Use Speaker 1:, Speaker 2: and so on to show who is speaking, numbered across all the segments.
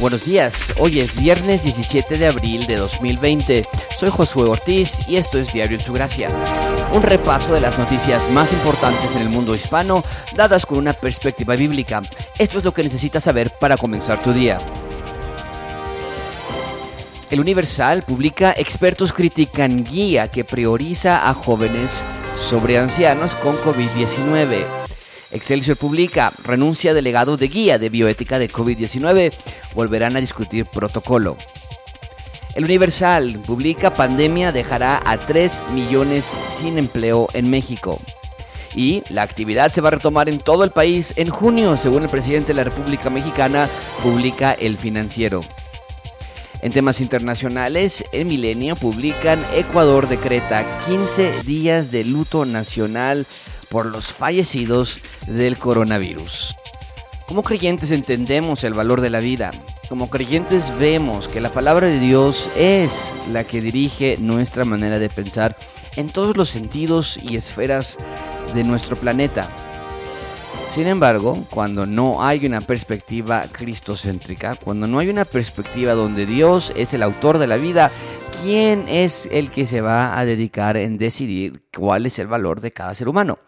Speaker 1: Buenos días, hoy es viernes 17 de abril de 2020. Soy Josué Ortiz y esto es Diario en su Gracia. Un repaso de las noticias más importantes en el mundo hispano, dadas con una perspectiva bíblica. Esto es lo que necesitas saber para comenzar tu día. El Universal publica Expertos critican guía que prioriza a jóvenes sobre ancianos con COVID-19. Excelsior publica, renuncia delegado de guía de bioética de COVID-19, volverán a discutir protocolo. El Universal publica, pandemia dejará a 3 millones sin empleo en México. Y la actividad se va a retomar en todo el país en junio, según el presidente de la República Mexicana, publica El Financiero. En temas internacionales, el Milenio publican Ecuador decreta 15 días de luto nacional por los fallecidos del coronavirus. Como creyentes entendemos el valor de la vida. Como creyentes vemos que la palabra de Dios es la que dirige nuestra manera de pensar en todos los sentidos y esferas de nuestro planeta. Sin embargo, cuando no hay una perspectiva cristocéntrica, cuando no hay una perspectiva donde Dios es el autor de la vida, ¿quién es el que se va a dedicar en decidir cuál es el valor de cada ser humano?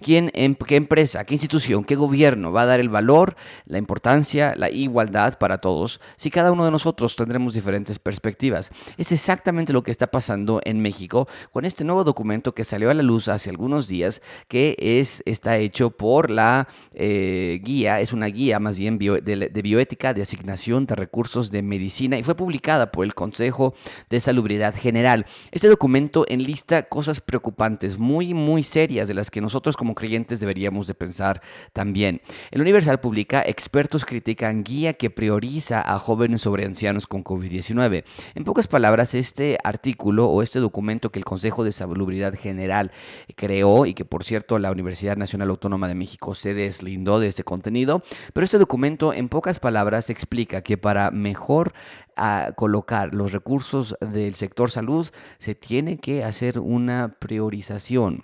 Speaker 1: ¿Quién, qué empresa, qué institución, qué gobierno va a dar el valor, la importancia, la igualdad para todos si cada uno de nosotros tendremos diferentes perspectivas? Es exactamente lo que está pasando en México con este nuevo documento que salió a la luz hace algunos días que es, está hecho por la eh, guía, es una guía más bien de bioética de asignación de recursos de medicina y fue publicada por el Consejo de Salubridad General. Este documento enlista cosas preocupantes, muy, muy serias de las que nosotros como creyentes deberíamos de pensar también. El Universal publica Expertos critican guía que prioriza a jóvenes sobre ancianos con COVID-19. En pocas palabras, este artículo o este documento que el Consejo de Salubridad General creó y que por cierto la Universidad Nacional Autónoma de México se deslindó de este contenido, pero este documento en pocas palabras explica que para mejor a colocar los recursos del sector salud, se tiene que hacer una priorización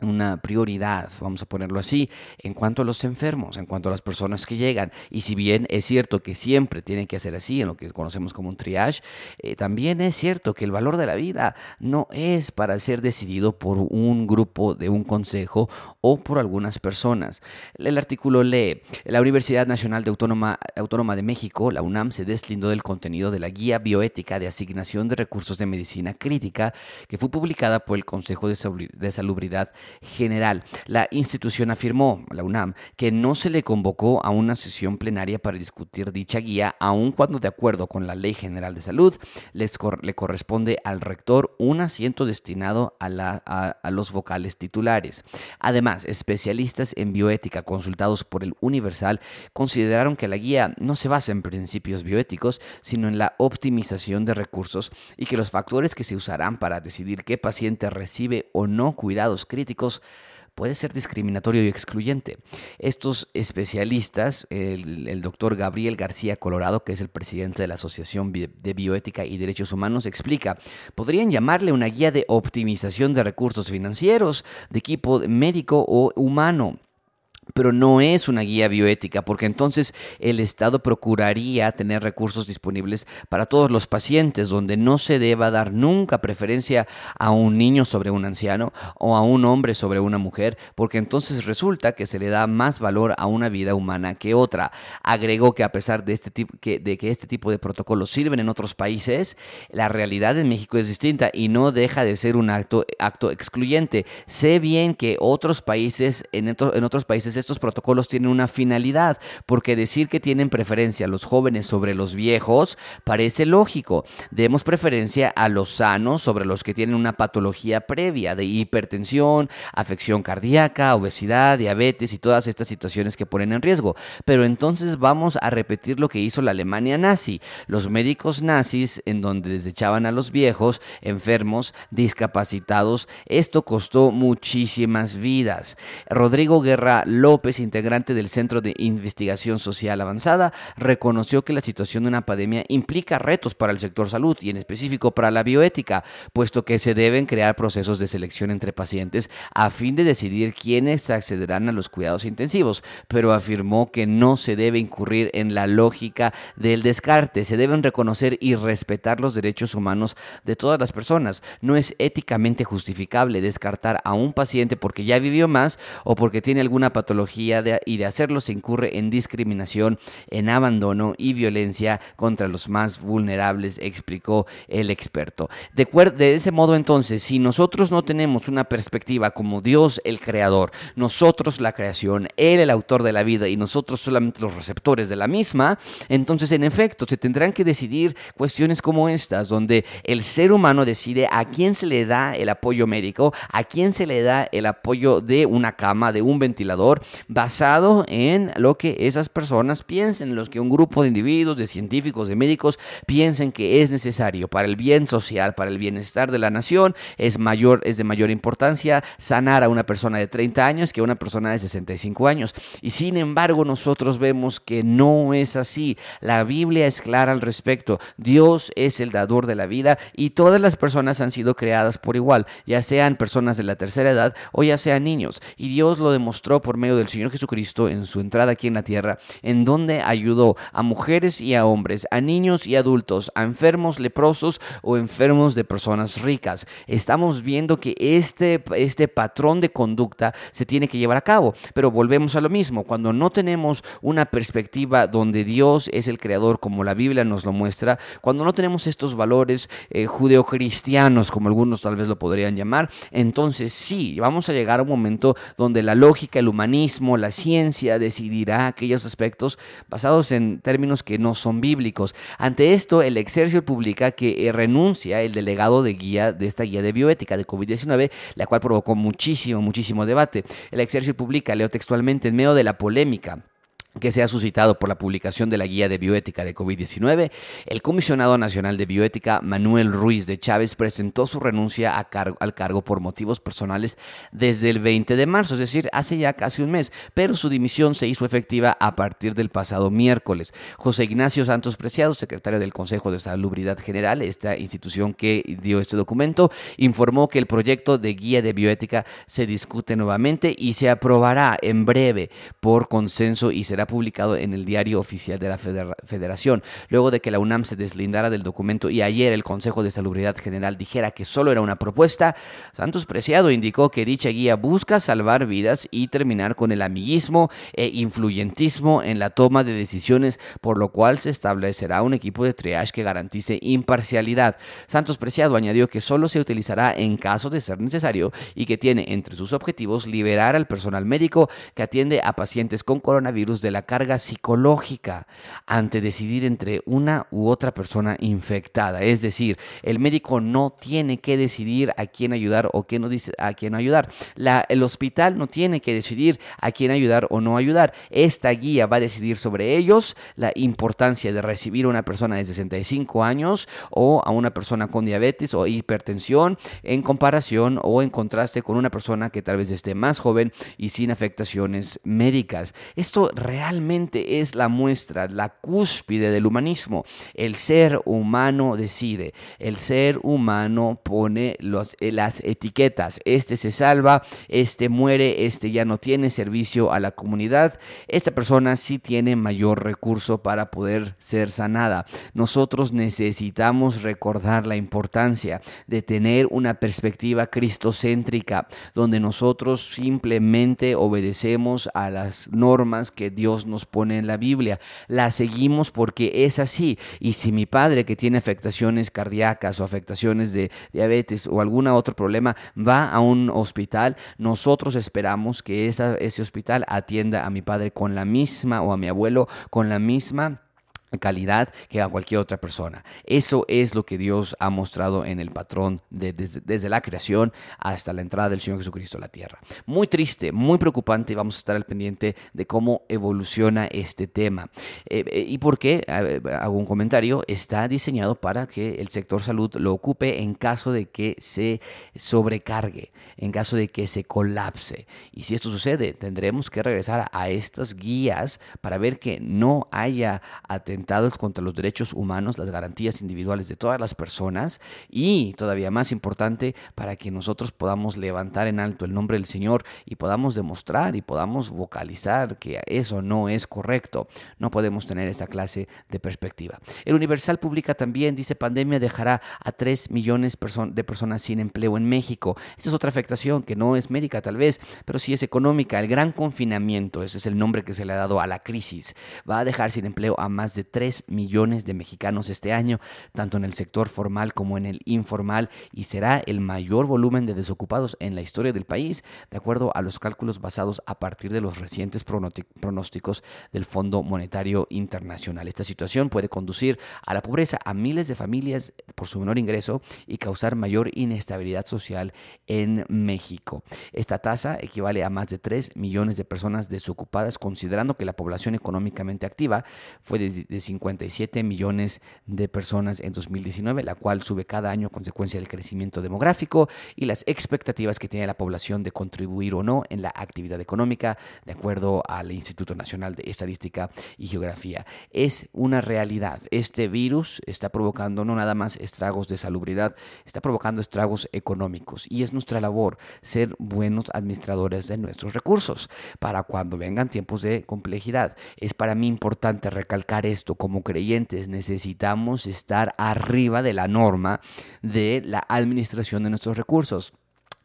Speaker 1: una prioridad, vamos a ponerlo así, en cuanto a los enfermos, en cuanto a las personas que llegan. Y si bien es cierto que siempre tiene que ser así, en lo que conocemos como un triage, eh, también es cierto que el valor de la vida no es para ser decidido por un grupo de un consejo o por algunas personas. El artículo lee, la Universidad Nacional de Autónoma, Autónoma de México, la UNAM, se deslindó del contenido de la Guía Bioética de Asignación de Recursos de Medicina Crítica, que fue publicada por el Consejo de Salubridad general. La institución afirmó, la UNAM, que no se le convocó a una sesión plenaria para discutir dicha guía, aun cuando de acuerdo con la Ley General de Salud les le corresponde al rector un asiento destinado a, a los vocales titulares. Además, especialistas en bioética consultados por el Universal consideraron que la guía no se basa en principios bioéticos, sino en la optimización de recursos y que los factores que se usarán para decidir qué paciente recibe o no cuidados críticos puede ser discriminatorio y excluyente. Estos especialistas, el, doctor Gabriel García Colorado, que es el presidente de la Asociación de Bioética y Derechos Humanos, explica, podrían llamarle una guía de optimización de recursos financieros, de equipo médico o humano pero no es una guía bioética, porque entonces el Estado procuraría tener recursos disponibles para todos los pacientes, donde no se deba dar nunca preferencia a un niño sobre un anciano o a un hombre sobre una mujer, porque entonces resulta que se le da más valor a una vida humana que otra. Agregó que a pesar de, este tipo, que, de que este tipo de protocolos sirven en otros países, la realidad en México es distinta y no deja de ser un acto, acto excluyente. Sé bien que otros países, en, en otros países, estos protocolos tienen una finalidad, porque decir que tienen preferencia los jóvenes sobre los viejos parece lógico. Demos preferencia a los sanos sobre los que tienen una patología previa de hipertensión, afección cardíaca, obesidad, diabetes y todas estas situaciones que ponen en riesgo. Pero entonces vamos a repetir lo que hizo la Alemania nazi. Los médicos nazis, en donde desechaban a los viejos, enfermos, discapacitados, esto costó muchísimas vidas. Rodrigo Guerra lo López, integrante del Centro de Investigación Social Avanzada, reconoció que la situación de una pandemia implica retos para el sector salud y en específico para la bioética, puesto que se deben crear procesos de selección entre pacientes a fin de decidir quiénes accederán a los cuidados intensivos, pero afirmó que no se debe incurrir en la lógica del descarte, se deben reconocer y respetar los derechos humanos de todas las personas. No es éticamente justificable descartar a un paciente porque ya vivió más o porque tiene alguna patología y de hacerlo se incurre en discriminación, en abandono y violencia contra los más vulnerables, explicó el experto. De, ese modo entonces, si nosotros no tenemos una perspectiva como Dios el creador, nosotros la creación, Él el autor de la vida y nosotros solamente los receptores de la misma, entonces en efecto se tendrán que decidir cuestiones como estas, donde el ser humano decide a quién se le da el apoyo médico, a quién se le da el apoyo de una cama, de un ventilador, basado en lo que esas personas piensen, los que un grupo de individuos, de científicos, de médicos piensen que es necesario para el bien social, para el bienestar de la nación, es mayor, es de mayor importancia sanar a una persona de 30 años que a una persona de 65 años. Y sin embargo, nosotros vemos que no es así. La Biblia es clara al respecto. Dios es el dador de la vida y todas las personas han sido creadas por igual, ya sean personas de la tercera edad o ya sean niños. Y Dios lo demostró por medio del Señor Jesucristo en su entrada aquí en la tierra, en donde ayudó a mujeres y a hombres, a niños y adultos, a enfermos leprosos o enfermos de personas ricas. Estamos viendo que este, este patrón de conducta se tiene que llevar a cabo, pero volvemos a lo mismo, cuando no tenemos una perspectiva donde Dios es el creador como la Biblia nos lo muestra, cuando no tenemos estos valores eh, judeocristianos como algunos tal vez lo podrían llamar, entonces sí, vamos a llegar a un momento donde la lógica, el humanismo, la ciencia decidirá aquellos aspectos basados en términos que no son bíblicos. Ante esto, el Exercio publica que eh, renuncia el delegado de guía de esta guía de bioética de COVID-19, la cual provocó muchísimo, muchísimo debate. El Exercio publica, leo textualmente, en medio de la polémica que se ha suscitado por la publicación de la guía de bioética de COVID-19, el comisionado nacional de bioética Manuel Ruiz de Chávez presentó su renuncia al cargo por motivos personales desde el 20 de marzo, es decir, hace ya casi un mes, pero su dimisión se hizo efectiva a partir del pasado miércoles. José Ignacio Santos Preciado, secretario del Consejo de Salubridad General, esta institución que dio este documento, informó que el proyecto de guía de bioética se discute nuevamente y se aprobará en breve por consenso y será publicado en el diario oficial de la Federación, luego de que la UNAM se deslindara del documento y ayer el Consejo de Salubridad General dijera que solo era una propuesta, Santos Preciado indicó que dicha guía busca salvar vidas y terminar con el amiguismo e influyentismo en la toma de decisiones, por lo cual se establecerá un equipo de triage que garantice imparcialidad. Santos Preciado añadió que solo se utilizará en caso de ser necesario y que tiene entre sus objetivos liberar al personal médico que atiende a pacientes con coronavirus de la carga psicológica ante decidir entre una u otra persona infectada. Es decir, el médico no tiene que decidir a quién ayudar o quién no dice a quién ayudar. La, el hospital no tiene que decidir a quién ayudar o no ayudar. Esta guía va a decidir sobre ellos la importancia de recibir a una persona de 65 años o a una persona con diabetes o hipertensión en comparación o en contraste con una persona que tal vez esté más joven y sin afectaciones médicas. Esto realmente realmente es la muestra, la cúspide del humanismo. El ser humano decide, el ser humano pone eh, las etiquetas. Este se salva, este muere, este ya no tiene servicio a la comunidad. Esta persona sí tiene mayor recurso para poder ser sanada. Nosotros necesitamos recordar la importancia de tener una perspectiva cristocéntrica, donde nosotros simplemente obedecemos a las normas que Dios nos pone en la Biblia. La seguimos porque es así. Y si mi padre que tiene afectaciones cardíacas o afectaciones de diabetes o algún otro problema va a un hospital, nosotros esperamos que ese hospital atienda a mi padre con la misma o a mi abuelo con la misma calidad que a cualquier otra persona. Eso es lo que Dios ha mostrado en el patrón desde, la creación hasta la entrada del Señor Jesucristo a la tierra. Muy triste, muy preocupante vamos a estar al pendiente de cómo evoluciona este tema. Eh, eh, ¿Y por qué? Hago un comentario. Está diseñado para que el sector salud lo ocupe en caso de que se sobrecargue, en caso de que se colapse. Y si esto sucede, tendremos que regresar a estas guías para ver que no haya atención contra los derechos humanos, las garantías individuales de todas las personas y, todavía más importante, para que nosotros podamos levantar en alto el nombre del Señor y podamos demostrar y podamos vocalizar que eso no es correcto. No podemos tener esa clase de perspectiva. El Universal publica también, dice, pandemia dejará a 3 millones de personas sin empleo en México. Esa es otra afectación que no es médica tal vez, pero sí es económica. El gran confinamiento, ese es el nombre que se le ha dado a la crisis, va a dejar sin empleo a más de 3 millones de mexicanos este año, tanto en el sector formal como en el informal, y será el mayor volumen de desocupados en la historia del país, de acuerdo a los cálculos basados a partir de los recientes pronósticos del Fondo Monetario Internacional. Esta situación puede conducir a la pobreza a miles de familias por su menor ingreso y causar mayor inestabilidad social en México. Esta tasa equivale a más de 3 millones de personas desocupadas, considerando que la población económicamente activa fue de, de 57 millones de personas en 2019, la cual sube cada año a consecuencia del crecimiento demográfico y las expectativas que tiene la población de contribuir o no en la actividad económica, de acuerdo al Instituto Nacional de Estadística y Geografía. Es una realidad. Este virus está provocando no nada más estragos de salubridad, está provocando estragos económicos y es nuestra labor ser buenos administradores de nuestros recursos para cuando vengan tiempos de complejidad. Es para mí importante recalcar esto como creyentes necesitamos estar arriba de la norma de la administración de nuestros recursos.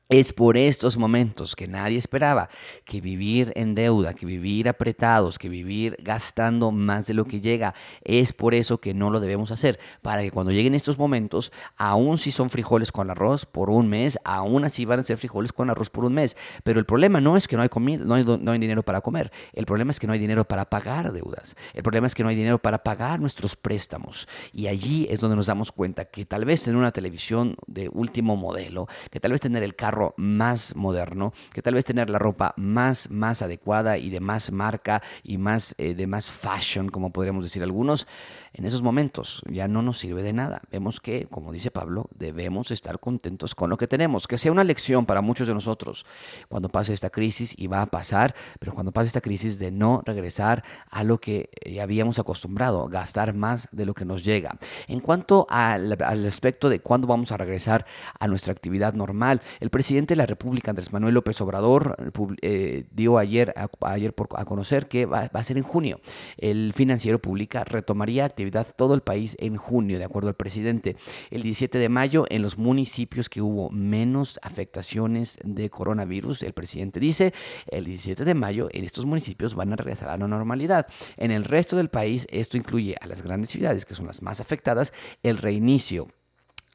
Speaker 1: Es por estos momentos que nadie esperaba que vivir en deuda, que vivir apretados, que vivir gastando más de lo que llega, es por eso que no lo debemos hacer, para que cuando lleguen estos momentos, aún si son frijoles con arroz por un mes, aún así van a ser frijoles con arroz por un mes. Pero el problema no es que no hay, comida, no hay, dinero para comer, el problema es que no hay dinero para pagar deudas, el problema es que no hay dinero para pagar nuestros préstamos. Y allí es donde nos damos cuenta que tal vez tener una televisión de último modelo, que tal vez tener el carro, más moderno, que tal vez tener la ropa más, más adecuada y de más marca y más, eh, de más fashion, como podríamos decir algunos, en esos momentos ya no nos sirve de nada. Vemos que, como dice Pablo, debemos estar contentos con lo que tenemos, que sea una lección para muchos de nosotros cuando pase esta crisis y va a pasar, pero cuando pase esta crisis de no regresar a lo que ya habíamos acostumbrado, gastar más de lo que nos llega. En cuanto al, aspecto de cuándo vamos a regresar a nuestra actividad normal, el presidente de la República, Andrés Manuel López Obrador, eh, dio ayer, a, ayer por, a conocer que va, va, a ser en junio. El financiero pública retomaría actividad todo el país en junio, de acuerdo al presidente. El 17 de mayo, en los municipios que hubo menos afectaciones de coronavirus, el presidente dice, el 17 de mayo en estos municipios van a regresar a la normalidad. En el resto del país, esto incluye a las grandes ciudades, que son las más afectadas, el reinicio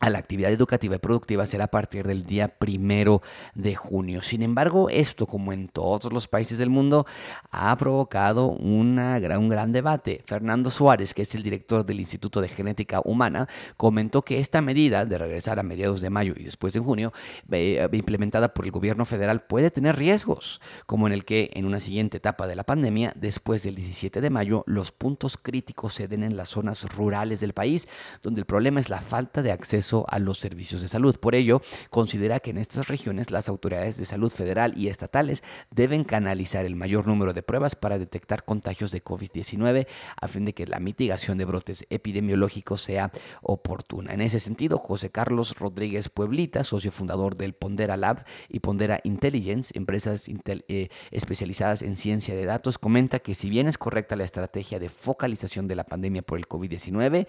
Speaker 1: a la actividad educativa y productiva será a partir del día primero de junio. Sin embargo, esto, como en todos los países del mundo, ha provocado un gran debate. Fernando Suárez, que es el director del Instituto de Genética Humana, comentó que esta medida de regresar a mediados de mayo y después de junio, eh, implementada por el gobierno federal, puede tener riesgos, como en el que en una siguiente etapa de la pandemia, después del 17 de mayo, los puntos críticos se den en las zonas rurales del país, donde el problema es la falta de acceso a los servicios de salud. Por ello, considera que en estas regiones las autoridades de salud federal y estatales deben canalizar el mayor número de pruebas para detectar contagios de COVID-19 a fin de que la mitigación de brotes epidemiológicos sea oportuna. En ese sentido, José Carlos Rodríguez Pueblita, socio fundador del Pondera Lab y Pondera Intelligence, empresas eh, especializadas en ciencia de datos, comenta que si bien es correcta la estrategia de focalización de la pandemia por el COVID-19,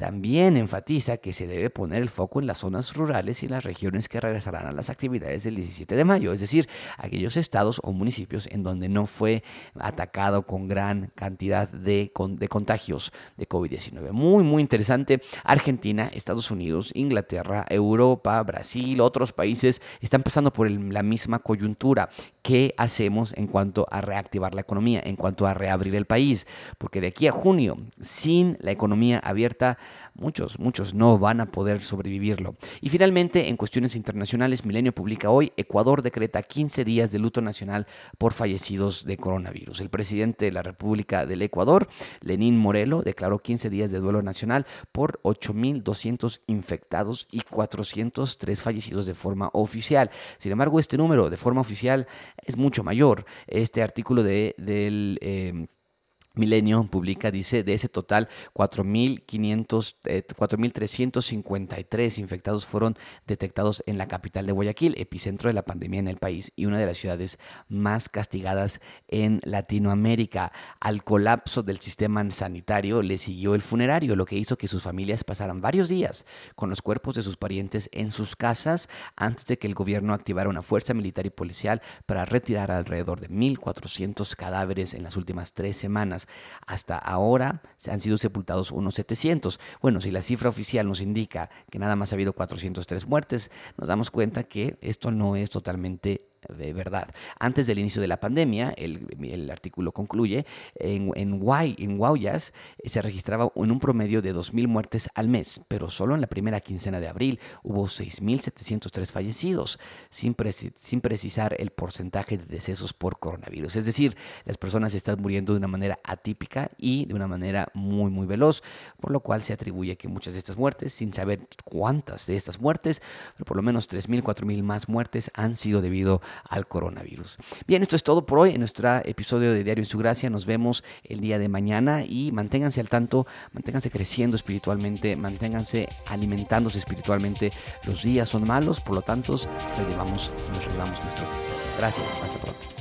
Speaker 1: también enfatiza que se debe poner el foco en las zonas rurales y las regiones que regresarán a las actividades del 17 de mayo, es decir, aquellos estados o municipios en donde no fue atacado con gran cantidad de, de contagios de COVID-19. Muy, muy interesante. Argentina, Estados Unidos, Inglaterra, Europa, Brasil, otros países están pasando por la misma coyuntura. Qué hacemos en cuanto a reactivar la economía, en cuanto a reabrir el país, porque de aquí a junio, sin la economía abierta, muchos, muchos no van a poder sobrevivirlo. Y finalmente, en cuestiones internacionales, Milenio publica hoy, Ecuador decreta 15 días de luto nacional por fallecidos de coronavirus. El presidente de la República del Ecuador, Lenín Morelo, declaró 15 días de duelo nacional por 8.200 infectados y 403 fallecidos de forma oficial. Sin embargo, este número de forma oficial es mucho mayor. Este artículo de, del... Eh, Milenio publica, dice, de ese total, 4.353 eh, infectados fueron detectados en la capital de Guayaquil, epicentro de la pandemia en el país y una de las ciudades más castigadas en Latinoamérica. Al colapso del sistema sanitario le siguió el funerario, lo que hizo que sus familias pasaran varios días con los cuerpos de sus parientes en sus casas antes de que el gobierno activara una fuerza militar y policial para retirar alrededor de 1.400 cadáveres en las últimas tres semanas. Hasta ahora han sido sepultados unos 700. Bueno, si la cifra oficial nos indica que nada más ha habido 403 muertes, nos damos cuenta que esto no es totalmente de verdad. Antes del inicio de la pandemia, el, artículo concluye, en, en, en Guayas eh, se registraba en un promedio de 2.000 muertes al mes, pero solo en la primera quincena de abril hubo 6.703 fallecidos, sin, sin precisar el porcentaje de decesos por coronavirus. Es decir, las personas están muriendo de una manera atípica y de una manera muy, muy veloz, por lo cual se atribuye que muchas de estas muertes, sin saber cuántas de estas muertes, pero por lo menos 3.000, 4.000 más muertes han sido debido al coronavirus. Bien, esto es todo por hoy en nuestro episodio de Diario en su Gracia. Nos vemos el día de mañana y manténganse al tanto, manténganse creciendo espiritualmente, manténganse alimentándose espiritualmente. Los días son malos, por lo tanto, nos relevamos nuestro tiempo. Gracias, hasta pronto.